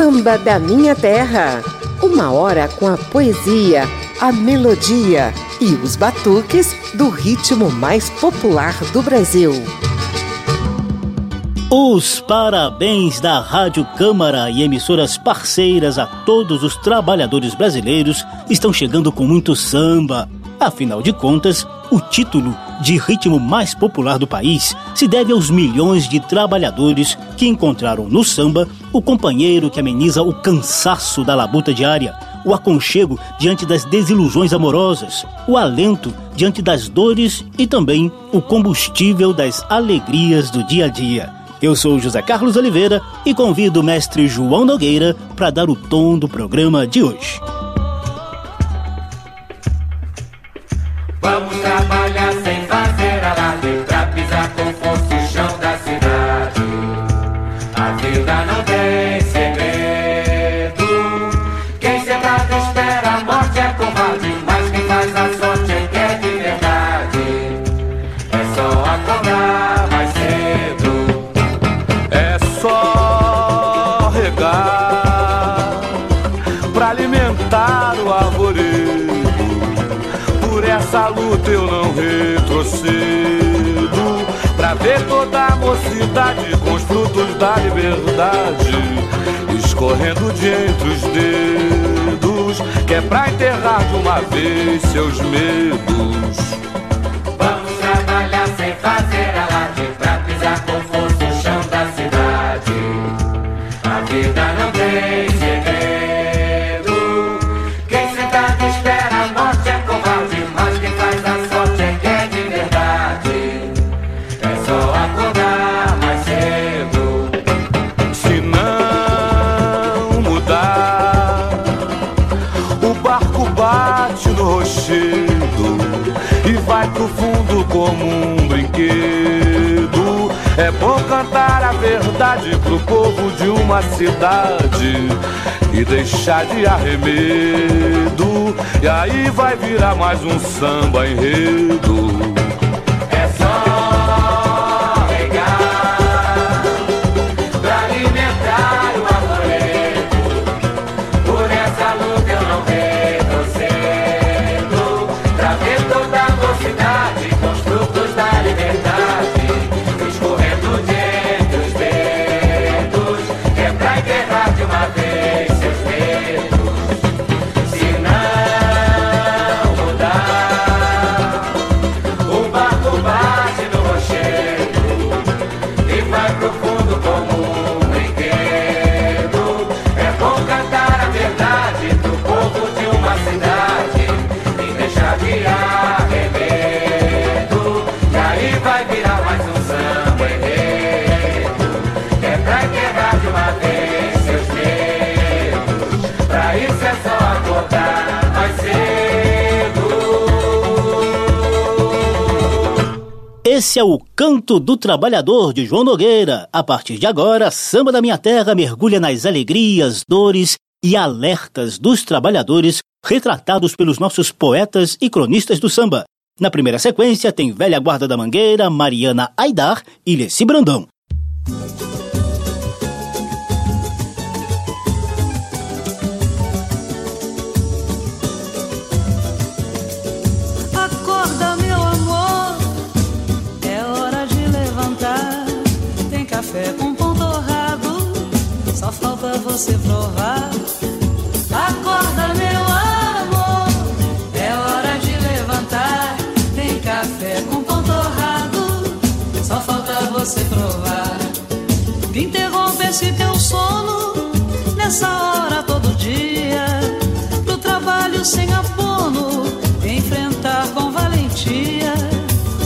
Samba da Minha Terra. Uma hora com a poesia, a melodia e os batuques do ritmo mais popular do Brasil. Os parabéns da Rádio Câmara e emissoras parceiras a todos os trabalhadores brasileiros estão chegando com muito samba. Afinal de contas, o título de ritmo mais popular do país se deve aos milhões de trabalhadores que encontraram no samba o companheiro que ameniza o cansaço da labuta diária, o aconchego diante das desilusões amorosas, o alento diante das dores e também o combustível das alegrias do dia a dia. Eu sou José Carlos Oliveira e convido o mestre João Nogueira para dar o tom do programa de hoje. Vamos trabalhar sem luta eu não retrocedo. Pra ver toda a mocidade com os frutos da liberdade escorrendo de entre os dedos. Que é pra enterrar de uma vez seus medos. Como um brinquedo. É bom cantar a verdade pro povo de uma cidade e deixar de arremedo. E aí vai virar mais um samba enredo. Esse é o Canto do Trabalhador de João Nogueira. A partir de agora, Samba da Minha Terra mergulha nas alegrias, dores e alertas dos trabalhadores retratados pelos nossos poetas e cronistas do samba. Na primeira sequência tem Velha Guarda da Mangueira, Mariana Aidar e Leci Brandão. Você provar. Acorda, meu amor, é hora de levantar. Tem café com pão torrado, só falta você provar. Interrompe esse teu sono nessa hora todo dia. Pro trabalho sem abono, enfrentar com valentia.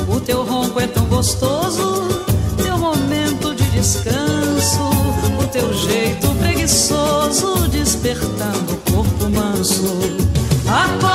O teu ronco é tão gostoso, teu momento de descanso. O teu jeito preguiçoso, despertando o corpo manso. Acorda,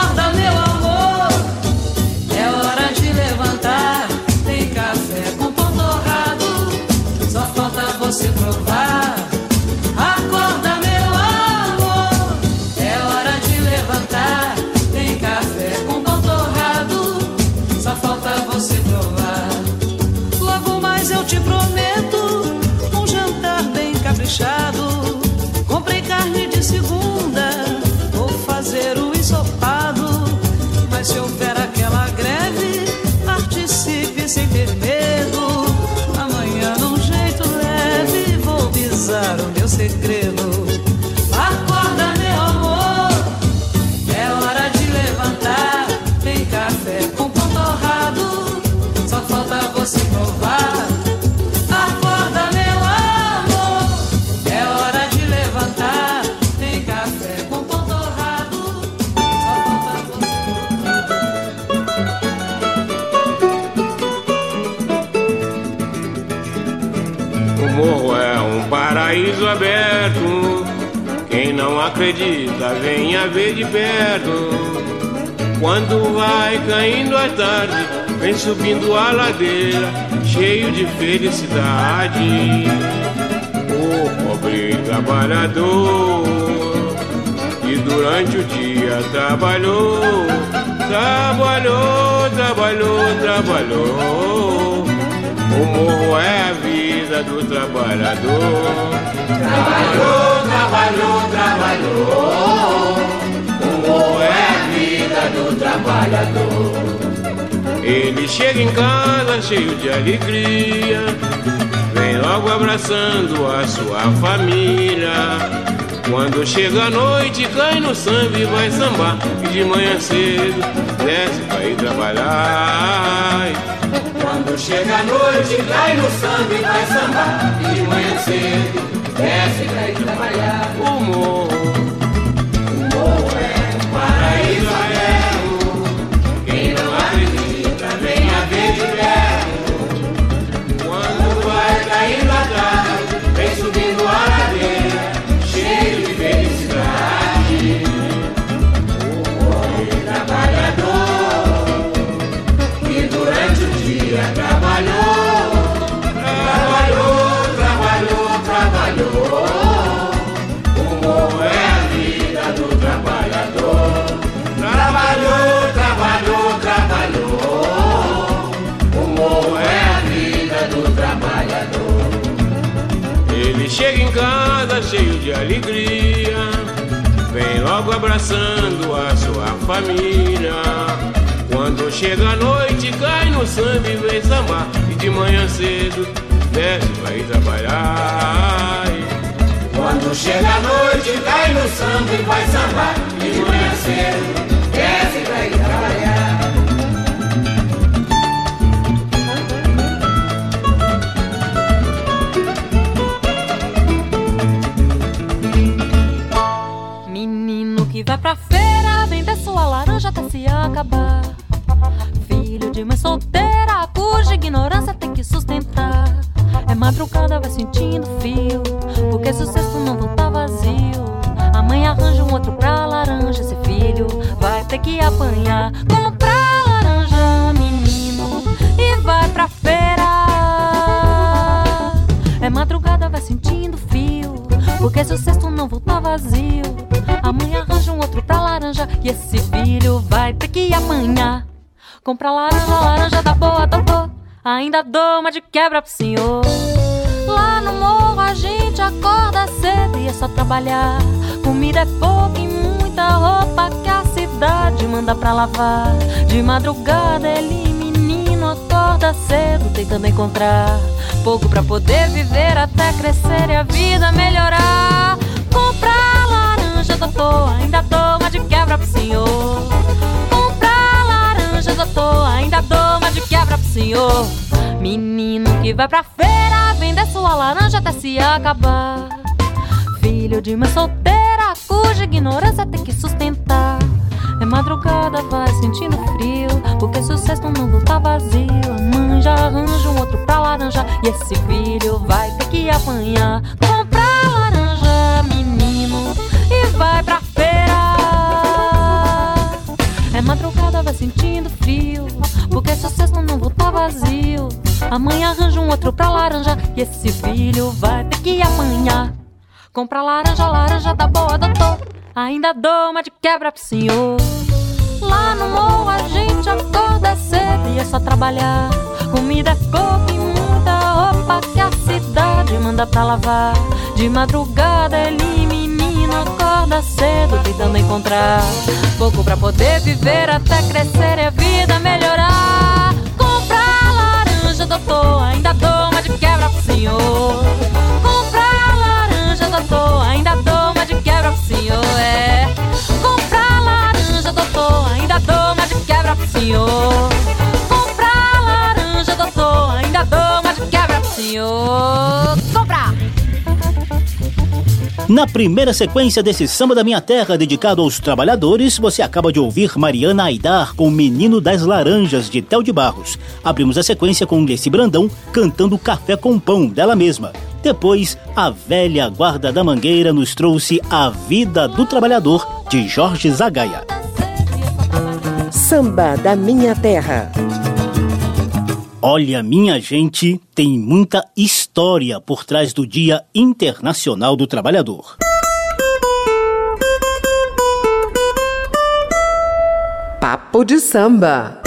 acredita, venha ver de perto. Quando vai caindo a tarde, vem subindo a ladeira, cheio de felicidade. O pobre trabalhador que durante o dia trabalhou, trabalhou, trabalhou, trabalhou. O morro é a vida do trabalhador. Trabalhou, trabalhou, trabalhou. O morro é a vida do trabalhador. Ele chega em casa cheio de alegria, vem logo abraçando a sua família. Quando chega a noite, cai no samba e vai sambar. E de manhã cedo desce pra ir trabalhar. Chega a noite, cai no samba e vai sambar. E de manhã cedo desce pra ir trabalhar. O morro, o morro é paraíso aberto. Cheio de alegria, vem logo abraçando a sua família. Quando chega a noite, cai no samba e vem sambar. E de manhã cedo desce pra ir trabalhar. Quando chega a noite, cai no samba e vai sambar. E de manhã cedo acabar. Filho de mãe solteira, cuja ignorância tem que sustentar. É madrugada, vai sentindo fio, porque se o cesto não voltar vazio. A mãe arranja um outro pra laranja, esse filho vai ter que apanhar. Como pra laranja, menino, e vai pra feira. É madrugada, vai sentindo fio. Porque se o cesto não voltar vazio, a mãe arranja um outro pra laranja. E esse que amanhã. Comprar laranja, laranja da boa, doutor. Ainda dou uma de quebra pro senhor. Lá no morro a gente acorda cedo e é só trabalhar. Comida é pouco e muita roupa que a cidade manda pra lavar. De madrugada ele, menino, acorda cedo tentando encontrar pouco pra poder viver até crescer e a vida melhorar. Comprar laranja, doutor, ainda dou senhor. Menino que vai pra feira, vender sua laranja até se acabar. Filho de mãe solteira, cuja ignorância tem que sustentar. É madrugada, vai sentindo frio. Porque se o cesto não voltar vazio, a mãe já arranja um outro pra laranja. E esse filho vai ter que apanhar. Comprar laranja, menino, e vai pra feira. É madrugada, vai sentindo frio. Porque se o cesto não voltar vazio, a mãe arranja um outro pra laranja. E esse filho vai ter que apanhar. Comprar laranja, laranja da boa, doutor. Ainda dou uma de quebra pro senhor. Lá no morro a gente acorda cedo e é só trabalhar. Comida é pouco e muita roupa que a cidade manda pra lavar. De madrugada ele, menino, acorda cedo tentando encontrar pouco para poder viver até crescer e a vida melhorar. Comprar laranja, doutor, ainda dou uma de quebra pro senhor. Comprar laranja, doutor, ainda dou uma de quebra pro senhor. É. Comprar laranja, doutor, ainda dou uma de quebra pro senhor. Comprar laranja, doutor, ainda dou uma de quebra pro senhor. Na primeira sequência desse Samba da Minha Terra dedicado aos trabalhadores, você acaba de ouvir Mariana Aidar com o Menino das Laranjas de Tel de Barros. Abrimos a sequência com Leci Brandão cantando Café com Pão dela mesma. Depois, a velha guarda da Mangueira nos trouxe A Vida do Trabalhador de Jorge Zagaia. Samba da Minha Terra. Olha, minha gente, tem muita história por trás do Dia Internacional do Trabalhador. Papo de samba.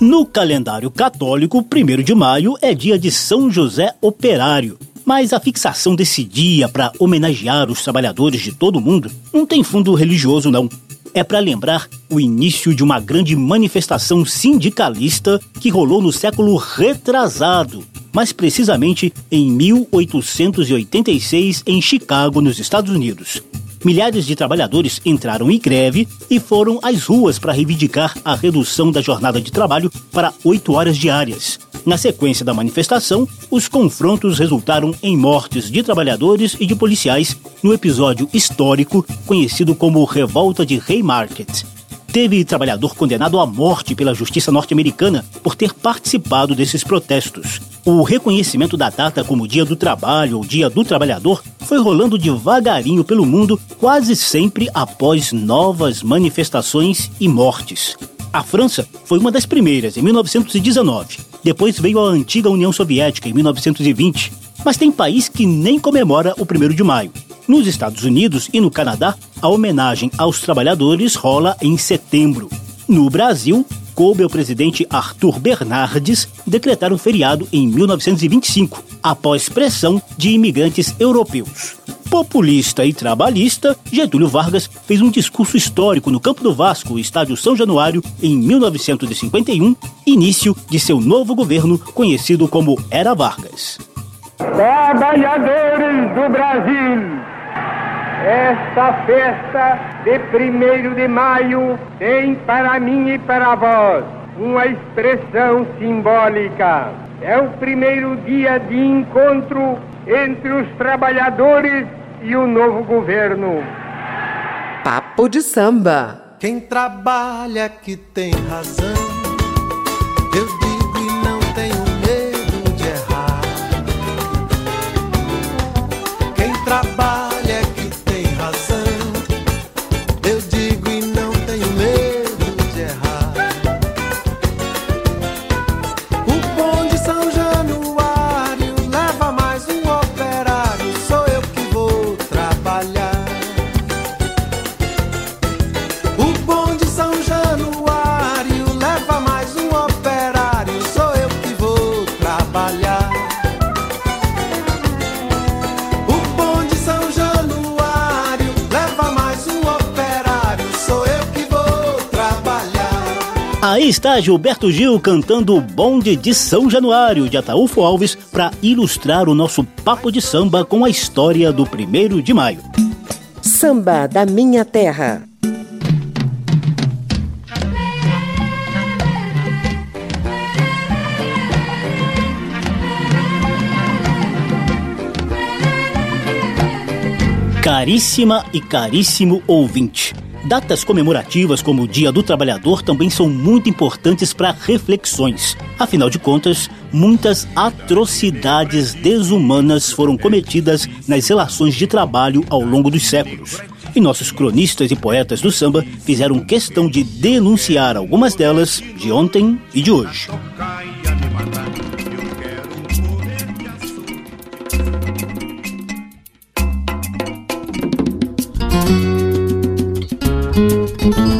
No calendário católico, 1 de maio é dia de São José Operário. Mas a fixação desse dia para homenagear os trabalhadores de todo o mundo não tem fundo religioso, não é para lembrar o início de uma grande manifestação sindicalista que rolou no século retrasado, mais precisamente em 1886 em Chicago, nos Estados Unidos. Milhares de trabalhadores entraram em greve e foram às ruas para reivindicar a redução da jornada de trabalho para oito horas diárias. Na sequência da manifestação, os confrontos resultaram em mortes de trabalhadores e de policiais no episódio histórico conhecido como Revolta de Haymarket. Teve trabalhador condenado à morte pela justiça norte-americana por ter participado desses protestos. O reconhecimento da data como Dia do Trabalho ou Dia do Trabalhador foi rolando devagarinho pelo mundo, quase sempre após novas manifestações e mortes. A França foi uma das primeiras, em 1919. Depois veio a antiga União Soviética, em 1920. Mas tem país que nem comemora o 1 de maio. Nos Estados Unidos e no Canadá, a homenagem aos trabalhadores rola em setembro. No Brasil, coube ao presidente Arthur Bernardes decretar um feriado em 1925, após pressão de imigrantes europeus. Populista e trabalhista, Getúlio Vargas fez um discurso histórico no Campo do Vasco, estádio São Januário, em 1951, início de seu novo governo, conhecido como Era Vargas. Trabalhadores do Brasil, esta festa de primeiro de maio tem para mim e para vós uma expressão simbólica. É o primeiro dia de encontro entre os trabalhadores e o novo governo. Papo de samba. Quem trabalha que tem razão. Eu está Gilberto Gil cantando o Bonde de São Januário de Ataúfo Alves para ilustrar o nosso papo de samba com a história do 1 de maio. Samba da Minha Terra. Caríssima e caríssimo ouvinte. Datas comemorativas como o Dia do Trabalhador também são muito importantes para reflexões. Afinal de contas, muitas atrocidades desumanas foram cometidas nas relações de trabalho ao longo dos séculos. E nossos cronistas e poetas do samba fizeram questão de denunciar algumas delas de ontem e de hoje. Trabalha,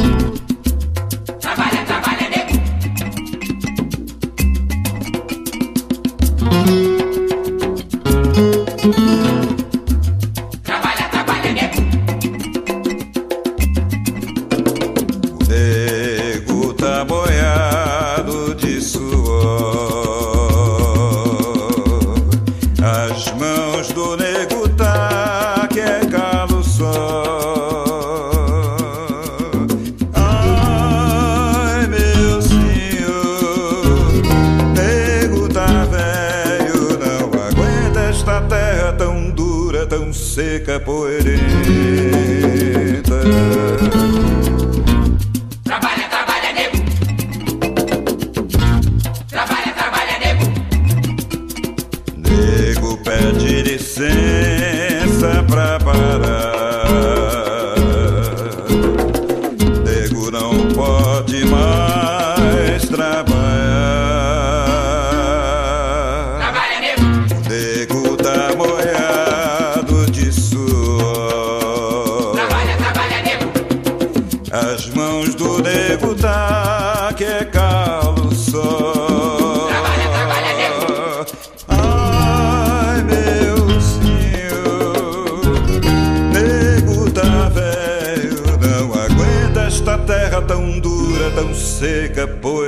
seca pois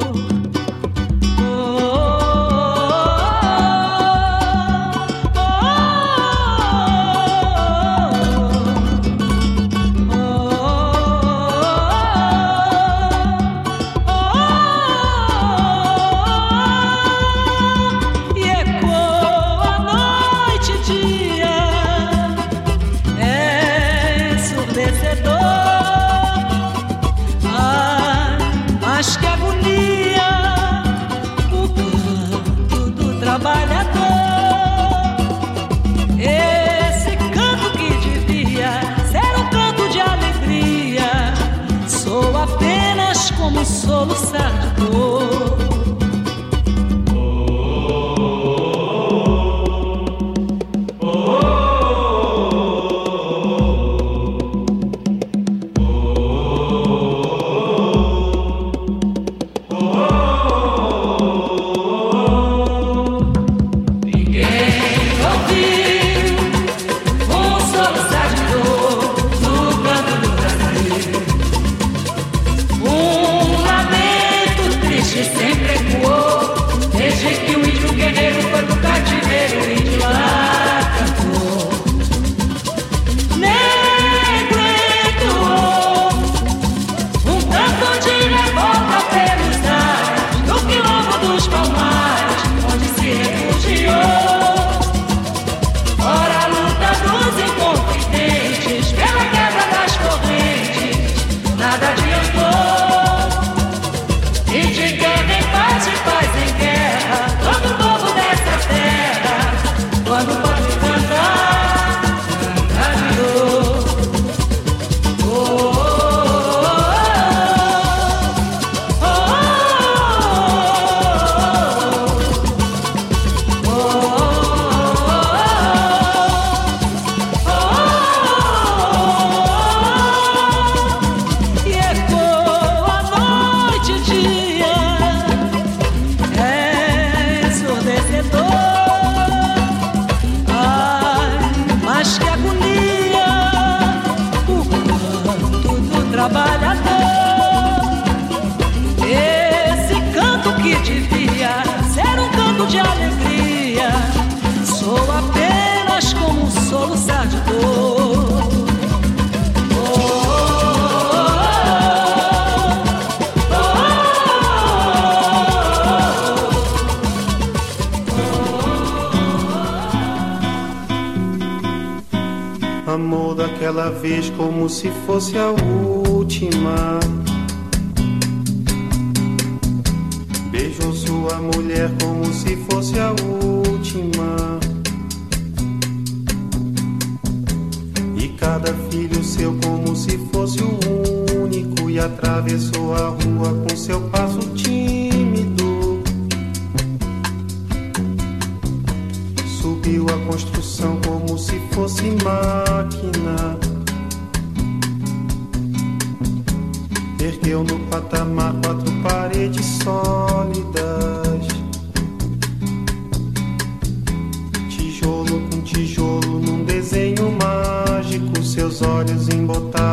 Fosse a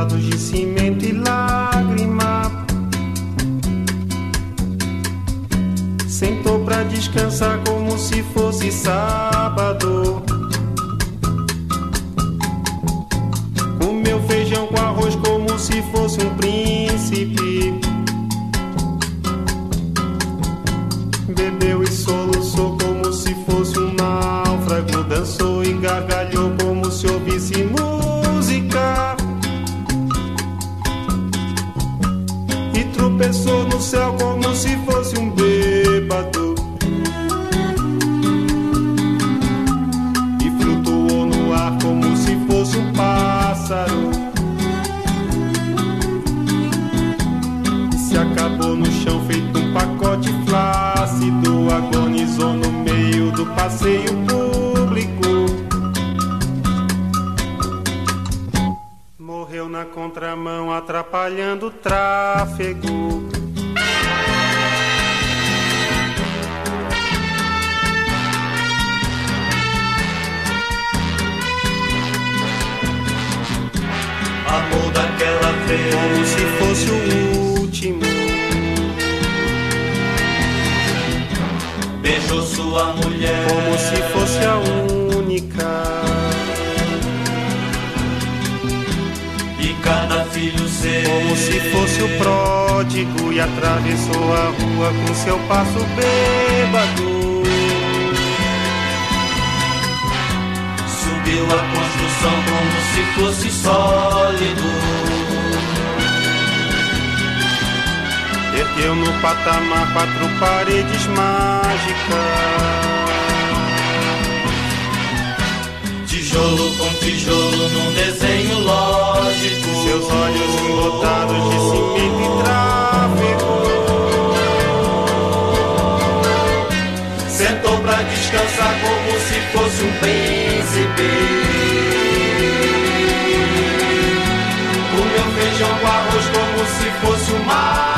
de cimento e lágrima. Sentou pra descansar como se fosse sábado. Comeu feijão com arroz como se fosse um príncipe. Contramão, atrapalhando o tráfego. Filho seu Como se fosse o pródigo e atravessou a rua com seu passo bêbado. Subiu a construção como se fosse sólido Ergueu no patamar quatro paredes mágicas. Tijolo com tijolo num desenho lógico Seus olhos embotados de cimento e tráfego. Sentou pra descansar como se fosse um príncipe Comeu feijão com arroz como se fosse o máximo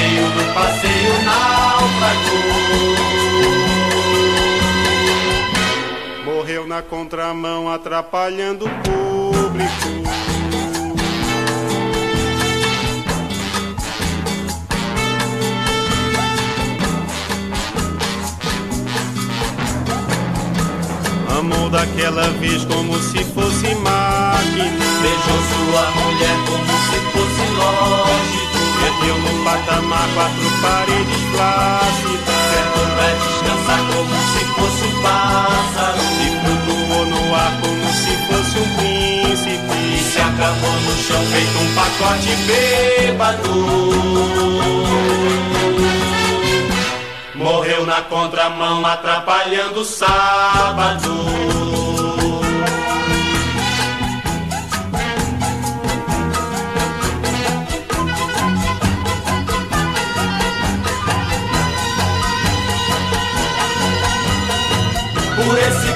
do passeio náufrago Morreu na contramão, atrapalhando o público. Amou daquela vez como se fosse máquina. Beijou sua mulher como se fosse lógico Perdeu no patamar quatro paredes plácidas. Sentou pra descansar como se fosse um pássaro E flutuou no ar como se fosse um príncipe. E se acabou no chão feito um pacote bêbado Morreu na contramão atrapalhando o sábado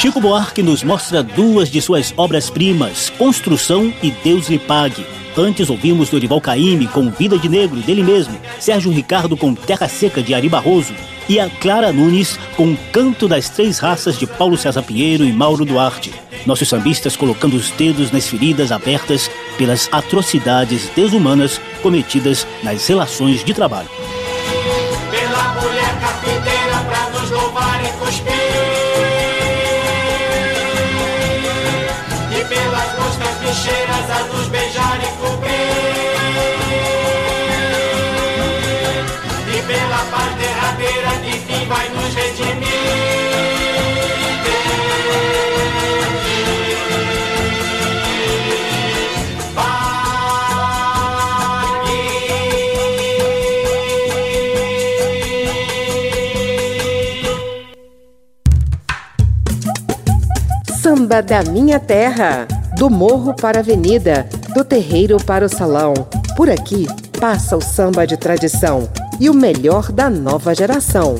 Chico Buarque nos mostra duas de suas obras-primas, Construção e Deus lhe pague. Antes ouvimos Dorival Caymmi com Vida de Negro, dele mesmo, Sérgio Ricardo com Terra Seca de Ari Barroso, e a Clara Nunes com Canto das Três Raças de Paulo César Pinheiro e Mauro Duarte. Nossos sambistas colocando os dedos nas feridas abertas pelas atrocidades desumanas cometidas nas relações de trabalho. Bicheiras a nos beijar e cobrir. E pela paz derradeira que fim vai nos redimir. Samba da minha terra, do morro para a avenida, do terreiro para o salão. Por aqui passa o samba de tradição e o melhor da nova geração.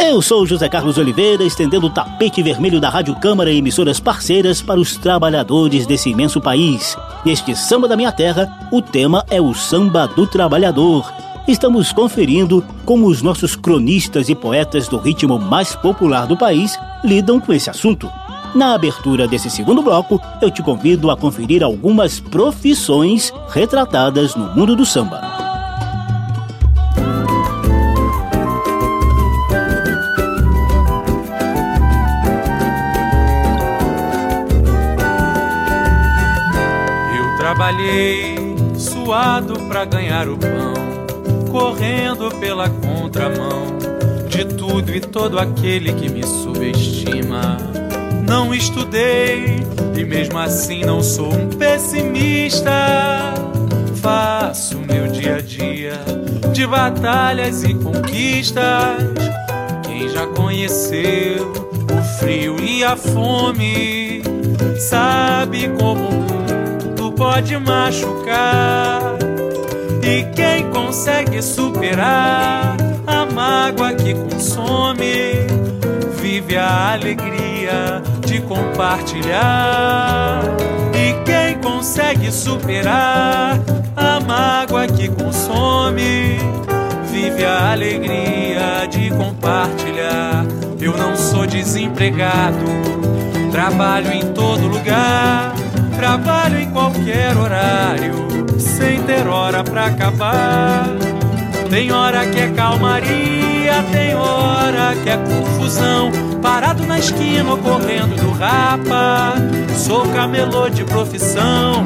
Eu sou José Carlos Oliveira, estendendo o tapete vermelho da Rádio Câmara e emissoras parceiras para os trabalhadores desse imenso país. Neste Samba da Minha Terra, o tema é o Samba do Trabalhador. Estamos conferindo como os nossos cronistas e poetas do ritmo mais popular do país lidam com esse assunto. Na abertura desse segundo bloco, eu te convido a conferir algumas profissões retratadas no mundo do samba. Eu trabalhei suado pra ganhar o pão, correndo pela contramão de tudo e todo aquele que me subestima. Não estudei e mesmo assim não sou um pessimista. Faço meu dia a dia de batalhas e conquistas. Quem já conheceu o frio e a fome sabe como o mundo pode machucar. E quem consegue superar a mágoa que consome, vive a alegria de compartilhar. E quem consegue superar a mágoa que consome, vive a alegria de compartilhar. Eu não sou desempregado, trabalho em todo lugar, trabalho em qualquer horário, sem ter hora pra acabar. Tem hora que é calmaria, tem hora que é confusão. Parado na esquina ou correndo do rapa. Sou camelô de profissão.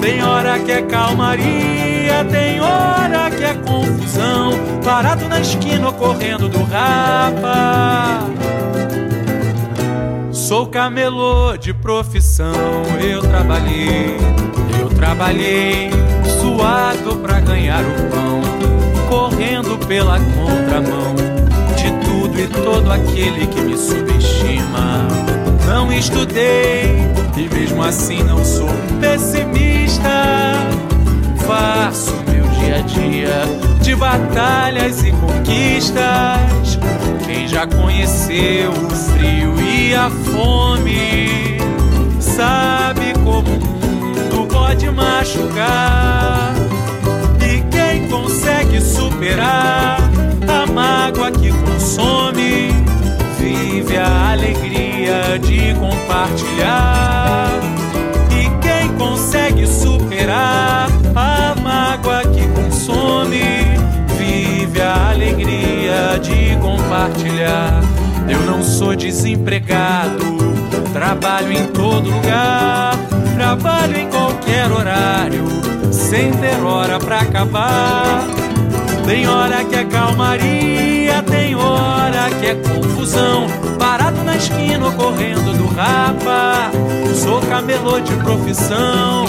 Tem hora que é calmaria, tem hora que é confusão. Parado na esquina ou correndo do rapa. Sou camelô de profissão. Eu trabalhei, eu trabalhei, suado pra ganhar o pão correndo pela contramão de tudo e todo aquele que me subestima. Não estudei e mesmo assim não sou pessimista. Faço meu dia a dia de batalhas e conquistas. Quem já conheceu o frio e a fome sabe como o mundo pode machucar consegue superar a mágoa que consome, vive a alegria de compartilhar. E quem consegue superar a compartilhar. Eu não sou desempregado, trabalho em todo lugar, trabalho em qualquer horário sem ter hora pra acabar. Tem hora que é calmaria, tem hora que é confusão. Parado na esquina ou correndo do rapa, sou camelô de profissão.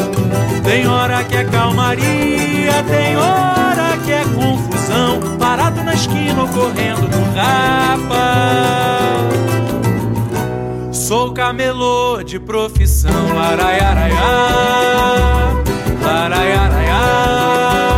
Tem hora que é calmaria, tem hora que é confusão. Parado na esquina ou correndo do rapa. Sou camelô de profissão. Laraiaraiá, laraiaraiá.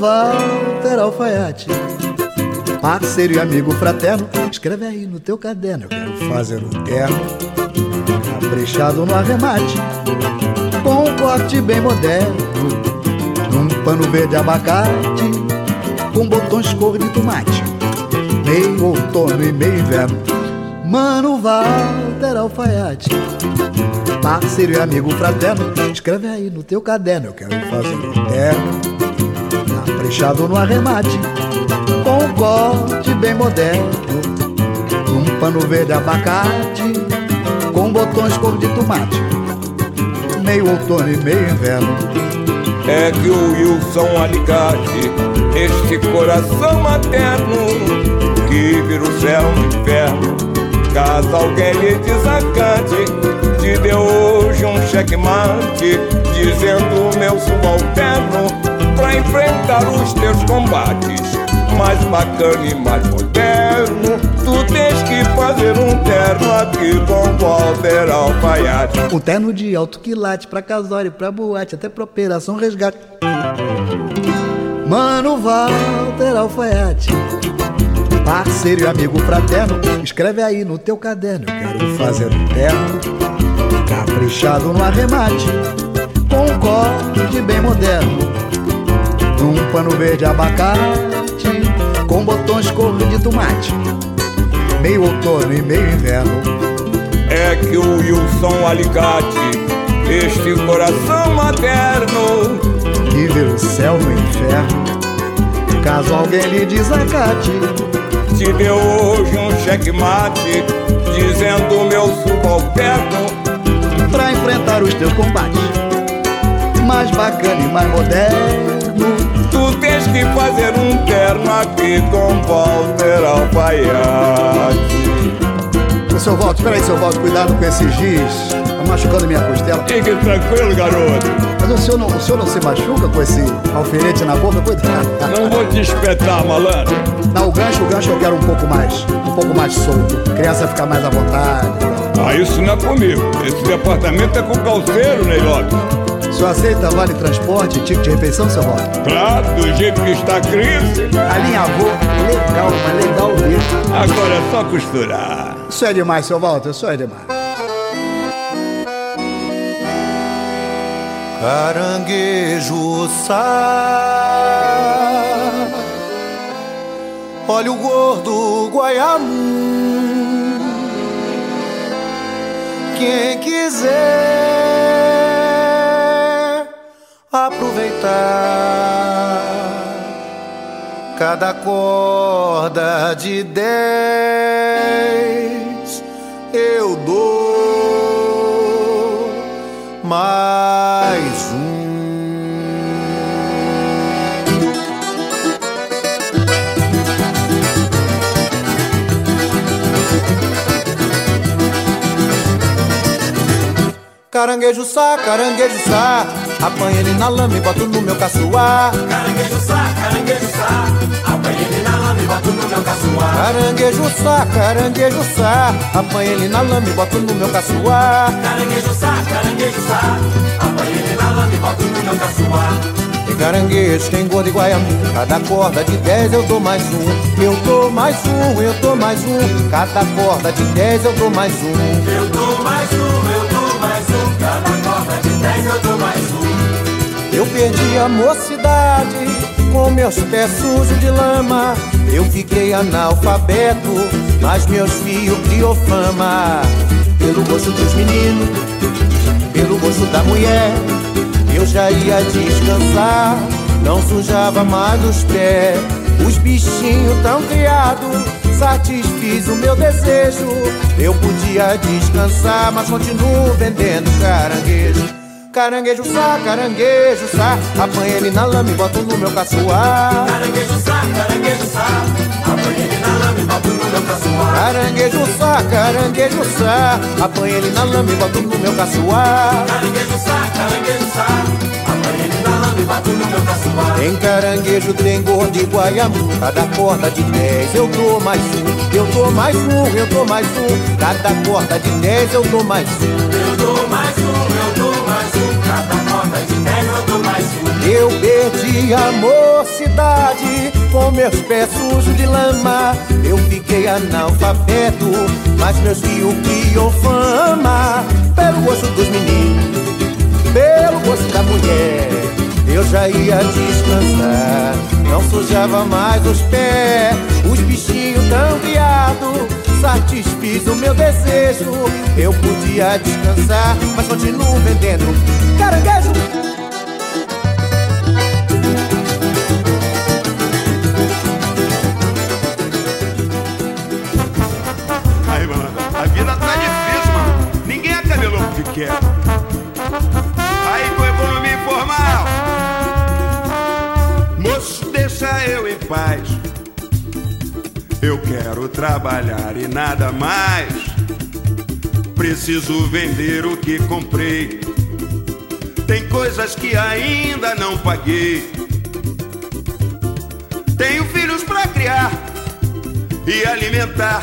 Walter Alfaiate Parceiro e amigo fraterno, escreve aí no teu caderno. Eu quero fazer um terno, caprichado no arremate, com um corte bem moderno, num pano verde abacate, com botões cor de tomate, meio outono e meio inverno. Mano Walter Alfaiate, parceiro e amigo fraterno, escreve aí no teu caderno. Eu quero fazer um terno, caprichado no arremate com um corte bem moderno, um pano verde abacate, com botões cor de tomate, meio outono e meio inverno. É que o Wilson Alicate, este coração materno, que vira o céu no inferno, caso alguém lhe desacate, te deu hoje um checkmate, dizendo meu subalterno, pra enfrentar os teus combates mais bacana e mais moderno. Tu tens que fazer um terno aqui com Walter Alfaiate. Um terno de alto quilate pra casório, pra boate, até pra operação resgate. Mano Walter Alfaiate, parceiro e amigo fraterno, escreve aí no teu caderno. Eu quero fazer um terno, caprichado no arremate, com um corte bem moderno, num pano verde abacate com botões cor de tomate, meio outono e meio inverno. É que o Wilson Alicate, este coração materno, que vê o céu no inferno, caso alguém lhe desacate, te deu hoje um checkmate, dizendo meu subalterno, pra enfrentar os teus combates, mais bacana e mais moderno Tu tens que fazer um terno aqui com Walter Alfaiate. Seu Walter, espera aí, seu Walter, cuidado com esse giz. Tá machucando minha costela. Fique tranquilo, garoto. Mas o senhor não, o senhor não se machuca com esse alfinete na boca? Cuidado. Não vou te espetar, malandro. Não, o gancho, o gancho eu quero um pouco mais. Um pouco mais solto. A criança ficar mais à vontade. Ah, isso não é comigo. Esse departamento é com o calceiro, Ney Lopes. Senhor aceita vale transporte, ticket de refeição, seu Walter? Claro, do jeito que está a crise. Alinhavou, legal, mas legal mesmo. Agora é só costurar. Isso é demais, seu Walter, isso é demais. Caranguejo sá Olha o gordo Guaiamum Quem quiser aproveitar cada corda de dez eu dou mais um. Caranguejo sá, caranguejo sá, apanha ele na lama e boto no meu caçoar. Caranguejo sá, caranguejo sá, apanha ele na lama e boto no meu caçoar. Caranguejo sá, caranguejo sá, apanha ele na lama e boto no meu caçoar. Caranguejo sá, caranguejo sá, apanha ele na lama e boto no meu caçoar. Tem caranguejo, tem gordo e guaiamu Cada corda de dez eu dou mais um. Eu dou mais um, eu dou mais um. Cada corda de dez eu dou mais um. Eu dou mais um, eu dou mais um. Cada corda de dez eu dou mais um Eu perdi a mocidade com meus pés sujos de lama. Eu fiquei analfabeto, mas meus filhos criou fama. Pelo gosto dos meninos, pelo gosto da mulher, eu já ia descansar, não sujava mais os pés. Os bichinhos tão criados, satisfiz o meu desejo. Eu podia descansar, mas continuo vendendo caranguejo. Caranguejo sá, caranguejo sá. Apanha ele na lama e boto no meu caçoar. Caranguejo sá, caranguejo sá. Apanha ele na lama e boto no meu caçoar. Caranguejo sá, caranguejo sá. Apanha ele na lama e boto no meu caçoar. Caranguejo sá, caranguejo sá. Apanha ele na lama e boto no meu caçoar. Tem caranguejo, tem gordo e guaiamu. Cada corda de dez eu dou mais um. Eu dou mais um, eu dou mais um. Cada corda de dez eu dou mais um Cada corda de dez eu mais um Eu perdi a mocidade com meus pés sujos de lama. Eu fiquei analfabeto, mas meus filhos criam fama. Pelo gosto dos meninos, pelo gosto da mulher, eu já ia descansar. Não sujava mais os pés, os bichinhos tão criados. Satisfiz o meu desejo, eu podia descansar, mas continuo vendendo caranguejo. Aí, mano, a vida tá difícil, mano. Ninguém é camelô porque quer. Aí com economia informal. Moço, deixa eu em paz. Eu quero trabalhar e nada mais. Preciso vender o que comprei. Tem coisas que ainda não paguei. Tenho filhos pra criar e alimentar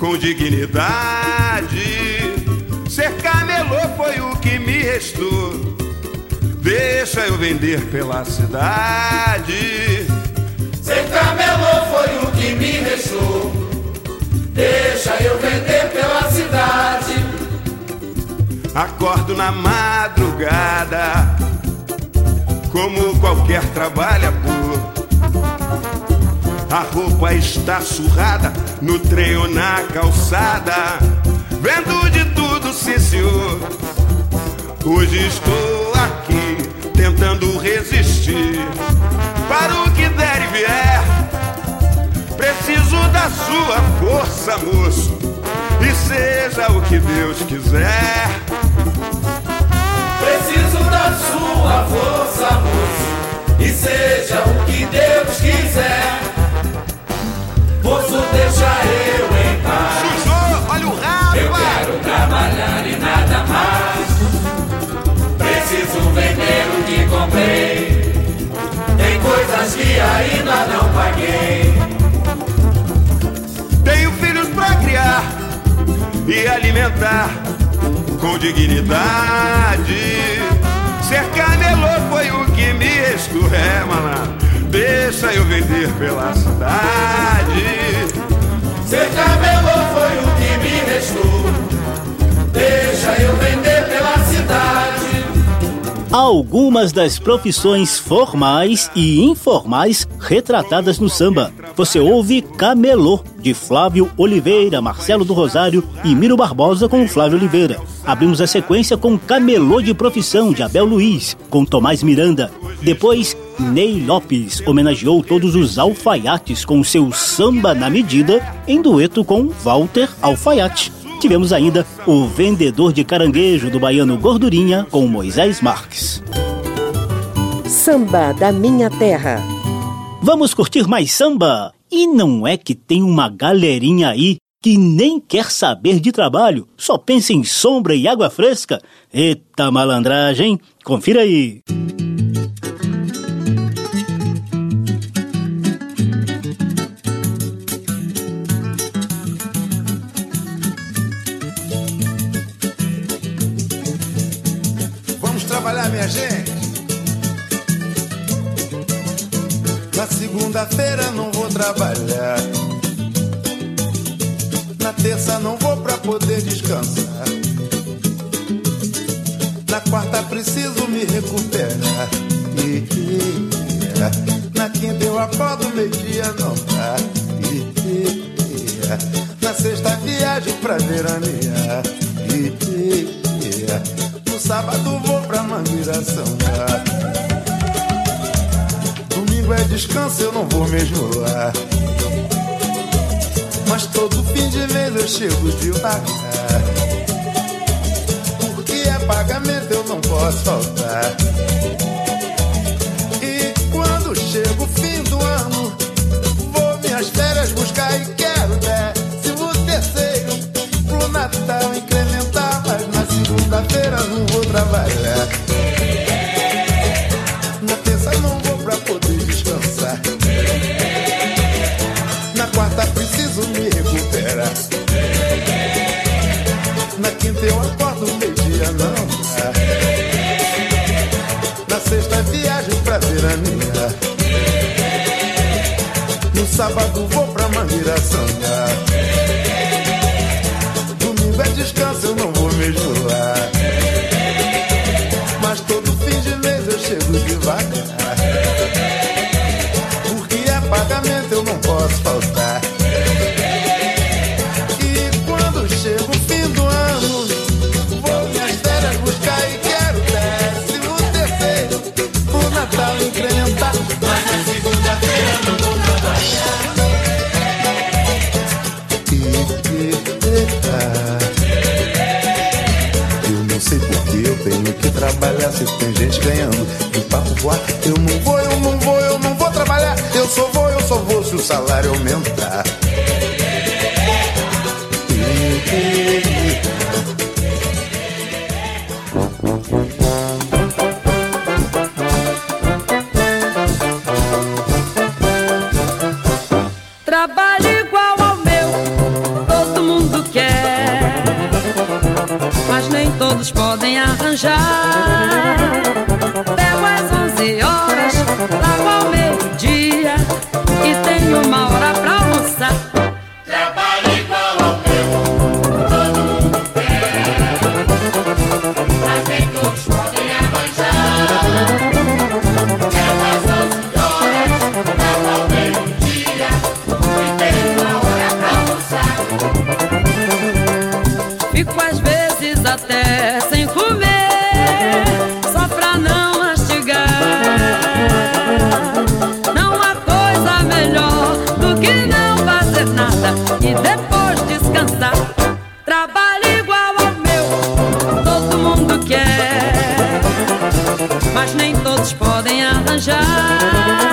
com dignidade. Ser camelô foi o que me restou. Deixa eu vender pela cidade. Ser camelô foi o que me restou Deixa eu vender pela cidade Acordo na madrugada, como qualquer trabalhador. A roupa está surrada no trem ou na calçada, vendo de tudo, sim senhor. Hoje estou aqui tentando resistir para o que der e vier. Preciso da sua força, moço, e seja o que Deus quiser. Preciso da sua força, moço E seja o que Deus quiser. Moço, deixa eu em paz. Sujou, olha o rabo Eu quero trabalhar e nada mais. Preciso vender o que comprei. Tem coisas que ainda não paguei. Tenho filhos pra criar e alimentar com dignidade. Ser camelô foi o que me maná. Deixa eu vender pela cidade. Ser camelô foi o que me restou Deixa eu vender Algumas das profissões formais e informais retratadas no samba. Você ouve Camelô, de Flávio Oliveira, Marcelo do Rosário e Miro Barbosa com Flávio Oliveira. Abrimos a sequência com Camelô de Profissão, de Abel Luiz, com Tomás Miranda. Depois, Ney Lopes homenageou todos os alfaiates com seu samba na medida, em dueto com Walter Alfaiate. Tivemos ainda o vendedor de caranguejo do baiano Gordurinha com Moisés Marques. Samba da Minha Terra. Vamos curtir mais samba? E não é que tem uma galerinha aí que nem quer saber de trabalho, só pensa em sombra e água fresca? Eita malandragem? Confira aí. Chego sonhar. Mas nem todos podem arranjar.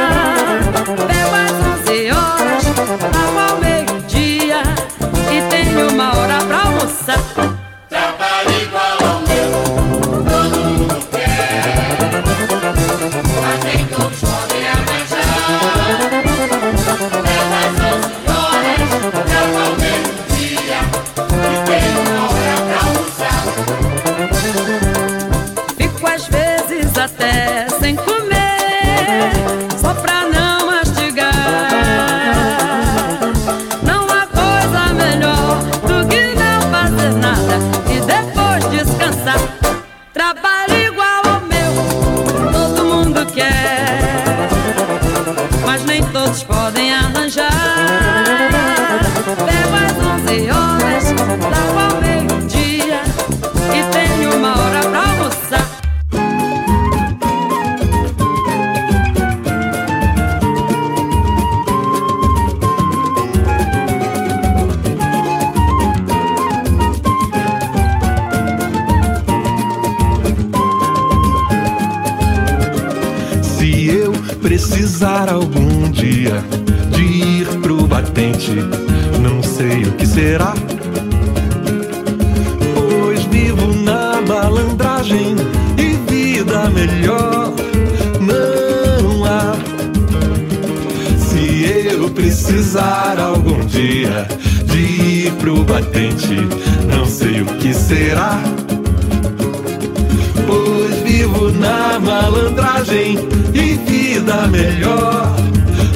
Na malandragem e vida melhor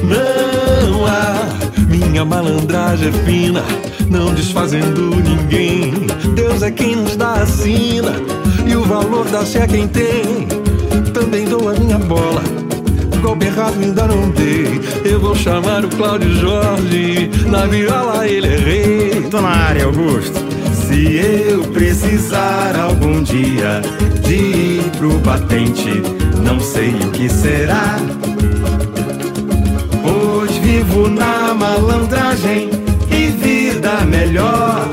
não há. Minha malandragem é fina não desfazendo ninguém. Deus é quem nos dá a sina e o valor dá-se a quem tem. Também dou a minha bola. Golpe errado ainda não dei. Eu vou chamar o Cláudio Jorge. Na viola ele é rei. Tô na área, Augusto. Se eu precisar algum dia de pro batente, não sei o que será. Pois vivo na malandragem e vida melhor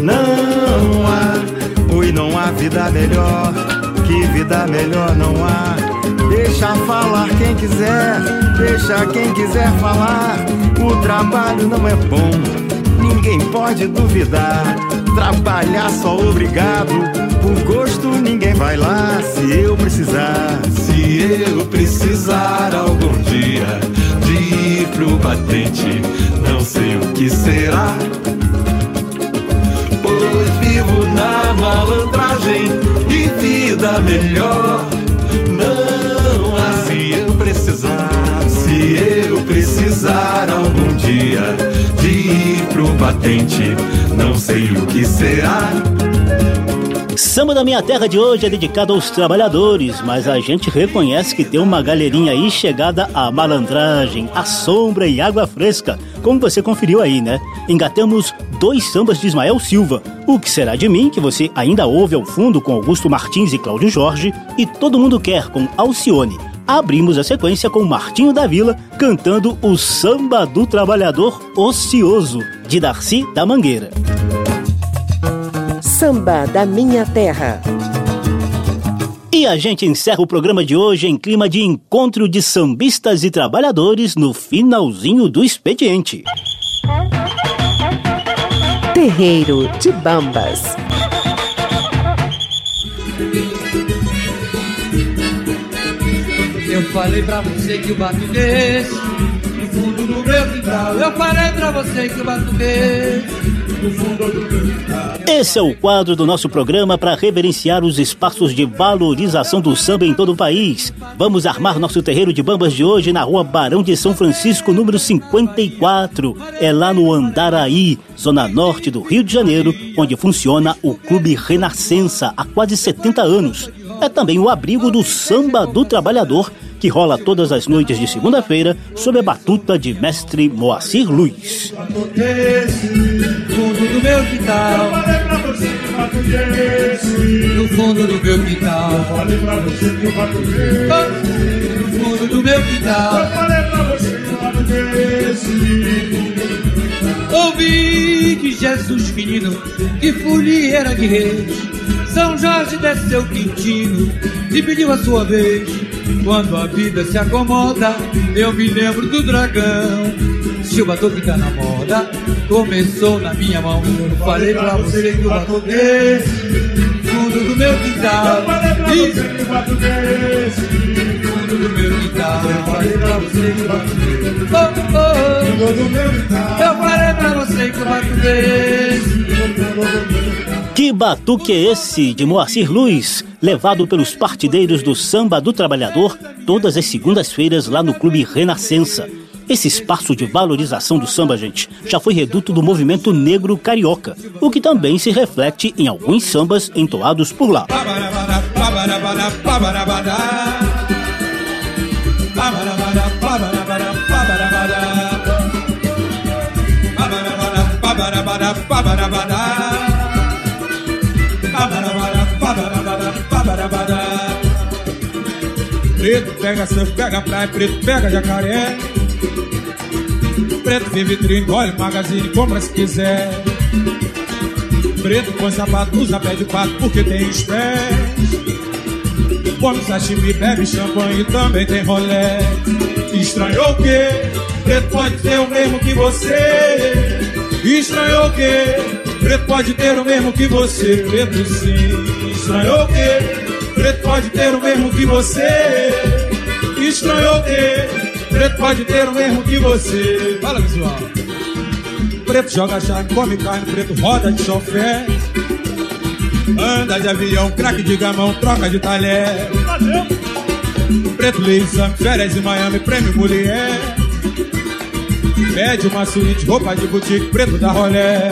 não há. Oi, não há vida melhor, que vida melhor não há. Deixa falar quem quiser, deixa quem quiser falar. O trabalho não é bom, ninguém pode duvidar. Trabalhar só obrigado, por gosto ninguém vai lá. Se eu precisar, Se eu precisar algum dia de ir pro batente, não sei o que será. Pois vivo na malandragem e vida melhor. Não há se eu precisar, se eu precisar algum dia de ir pro batente, não sei o que será. Samba da Minha Terra de hoje é dedicado aos trabalhadores, mas a gente reconhece que tem uma galerinha aí chegada à malandragem, à sombra e água fresca, como você conferiu aí, né? Engatamos dois sambas de Ismael Silva, O Que Será de Mim, que você ainda ouve ao fundo com Augusto Martins e Cláudio Jorge, e Todo Mundo Quer com Alcione. Abrimos a sequência com Martinho da Vila cantando o Samba do Trabalhador Ocioso, de Darcy da Mangueira. Samba da Minha Terra. E a gente encerra o programa de hoje em clima de encontro de sambistas e trabalhadores no finalzinho do expediente. Terreiro de Bambas. Eu falei pra você que o batuquês no fundo do meu quintal. Eu falei pra você que o meu quintal. Esse é o quadro do nosso programa para reverenciar os espaços de valorização do samba em todo o país. Vamos armar nosso terreiro de bambas de hoje na rua Barão de São Francisco, número 54. É lá no Andaraí, zona norte do Rio de Janeiro, onde funciona o Clube Renascença há quase 70 anos. É também o abrigo do Samba do Trabalhador, que rola todas as noites de segunda-feira, sob a batuta de mestre Moacir Luiz. fundo do meu quintal. No fundo do meu quintal. No fundo do meu quintal. Ouvi que Jesus menino, que folieira de reis, São Jorge desceu Quintino e pediu a sua vez. Quando a vida se acomoda, eu me lembro do dragão. Se o batuque tá na moda, começou na minha mão. Eu falei pra você que o batuque fundo do meu quintal. Isso. Fundo do meu quintal. Eu falei pra você que o batuque. Oh, oh. Fundo do meu quintal. Eu falei pra você que batuque é esse de Moacir Luiz, levado pelos partideiros do Samba do Trabalhador todas as segundas-feiras lá no Clube Renascença. Esse espaço de valorização do samba, gente, já foi reduto do movimento negro carioca, o que também se reflete em alguns sambas entoados por lá. Preto pega surf, pega praia, preto pega jacaré. Preto vive trio, engole magazine, compra se quiser. Preto põe sapato, usa pé de pato porque tem os pés. Come sashimi, bebe champanhe também tem rolé. Estranhou o quê? Preto pode ter o mesmo que você. Estranhou o quê? Preto pode ter o mesmo que você. Preto sim. Estranhou o quê? Preto pode ter o mesmo que você. Estranhou o quê? Preto pode ter o mesmo que você. Fala, visual. Preto joga charme, come carne, preto roda de chofé. Anda de avião, craque de gamão, troca de talher. Preto lê exame, férias em Miami, prêmio mulher. Pede uma suíte, roupa de boutique, preto da rolé.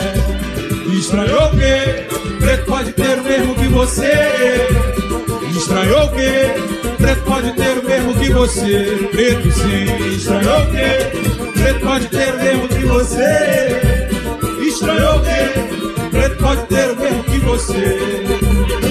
Estranhou o quê? Preto pode ter o mesmo que você. Estranhou o quê? Preto pode ter o mesmo que você. Preto sim. Estranhou o quê? Preto pode ter o mesmo que você. Estranhou o quê? Preto pode ter o mesmo que você.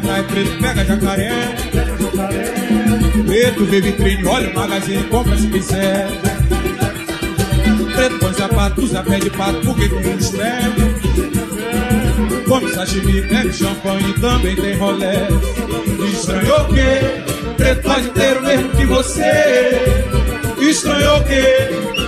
Praia, preto pega jacaré. Preto vê vitrine, olha o magazine, compra se quiser. Preto põe sapato, usa pé de pato, porque tem uns pés. Come sashimi, bebe champanhe, também tem rolé. Estranhou o quê? Preto pode ter o mesmo que você. Estranhou o quê?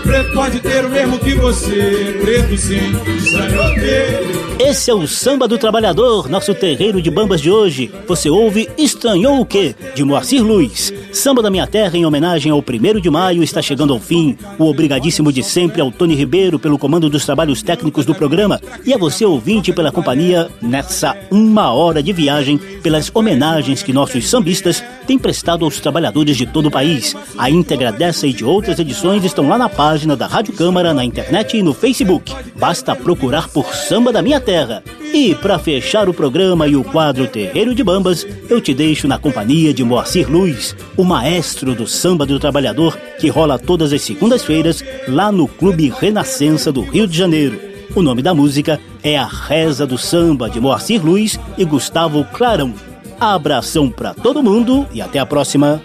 Preto pode ter o mesmo que você. Preto sim. Estranhou o quê? Esse é o Samba do Trabalhador, nosso terreiro de bambas de hoje. Você ouve Estranhou o Quê? De Moacir Luiz. Samba da Minha Terra, em homenagem ao 1 de maio, está chegando ao fim. O obrigadíssimo de sempre ao Tony Ribeiro pelo comando dos trabalhos técnicos do programa e a você, ouvinte, pela companhia nessa uma hora de viagem pelas homenagens que nossos sambistas têm prestado aos trabalhadores de todo o país. A íntegra dessa e de outras edições estão lá na página da Rádio Câmara, na internet e no Facebook. Basta procurar por Samba da Minha Terra. E para fechar o programa e o quadro Terreiro de Bambas, eu te deixo na companhia de Moacir Luiz, o maestro do samba do trabalhador que rola todas as segundas-feiras lá no Clube Renascença do Rio de Janeiro. O nome da música é A Reza do Samba de Moacir Luiz e Gustavo Clarão. Abração para todo mundo e até a próxima.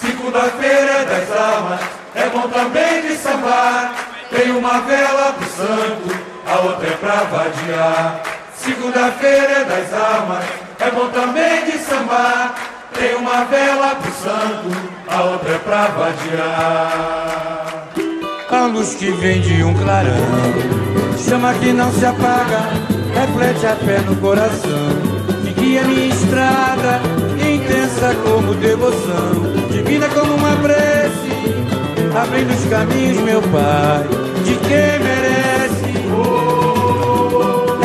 Segunda-feira é das almas, é bom também de sambar. Tem uma vela pro santo, a outra é pra vadiar. Segunda-feira é das almas, é bom também de sambar. Tem uma vela pro santo, a outra é pra vadiar. A luz que vem de um clarão, chama que não se apaga, reflete a fé no coração. Que guia minha estrada, intensa como devoção, divina como uma prece, abrindo os caminhos, meu Pai, de quem merece.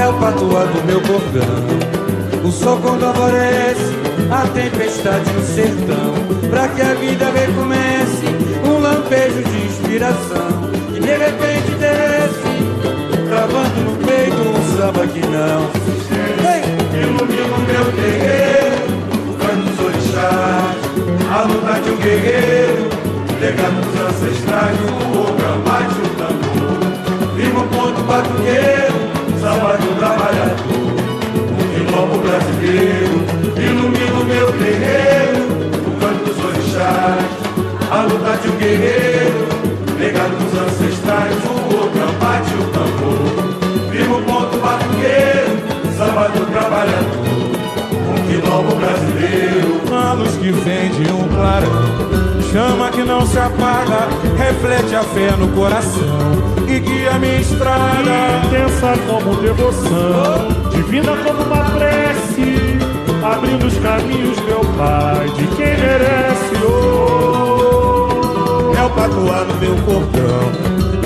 É o patuá do meu cordão, o sol quando alvorece, a tempestade no sertão, pra que a vida recomece, um lampejo de inspiração, que de repente desce, travando no peito um samba que não Ilumina o meu terreiro, o canto dos orixás, a luta de um guerreiro, legado dos ancestrais, o gambate, o tambor. Primo ponto batuqueiro, samba do trabalhador, o quilombo brasileiro. Ilumina o meu terreiro, o canto dos orixás, a luta de um guerreiro, legado dos ancestrais, o gambate, o tambor. Primo ponto batuqueiro, samba do trabalhador, quilombo brasileiro. A luz que vem de um clarão, chama que não se apaga, reflete a fé no coração e guia minha estrada. Intensa como devoção, divina como uma prece, abrindo os caminhos, meu Pai, de quem merece. Oh. É o patuá no meu cordão,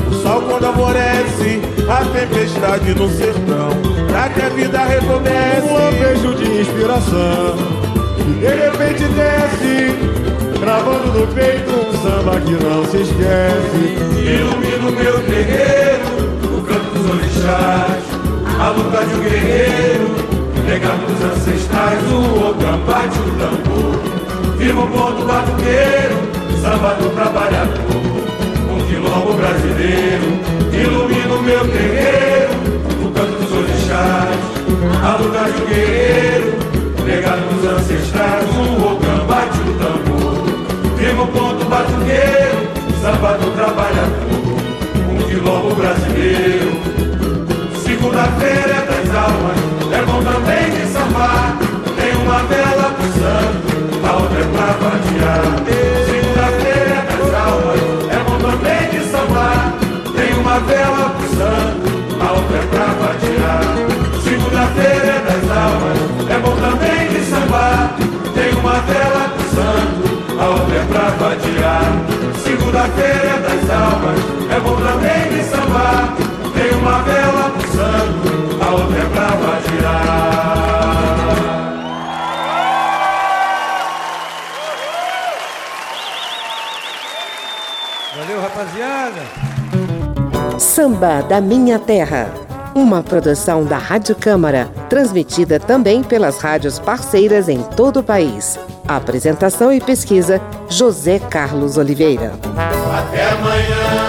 o sol quando alvorece, a tempestade no sertão, pra que a vida recomece. Inspiração, de repente desce, gravando no peito um samba que não se esquece. Ilumina o meu terreiro, o canto dos orixás, a luta de um guerreiro, legado dos ancestrais, o gambate, o tambor. Firma o ponto batuqueiro, samba do trabalhador, um quilombo brasileiro. Ilumina o meu terreiro, o canto dos orixás, a luta de um guerreiro, legado dos ancestrais, o gambate, o tambor. Firma o ponto batuqueiro, samba do trabalhador, um quilombo brasileiro. Segunda-feira é das almas, é bom também de sambar. Tem uma vela pro santo, a outra é pra vadiar. Segunda-feira é das almas, é bom também de sambar. Tem uma vela pro santo, Tem uma pro pulsando, a outra é pra vadiar. Segunda-feira é das almas, é bom também me salvar. Tem uma vela pulsando, a outra é pra vadiar. Valeu, rapaziada! Samba da Minha Terra. Uma produção da Rádio Câmara, transmitida também pelas rádios parceiras em todo o país. Apresentação e pesquisa: José Carlos Oliveira. Até amanhã.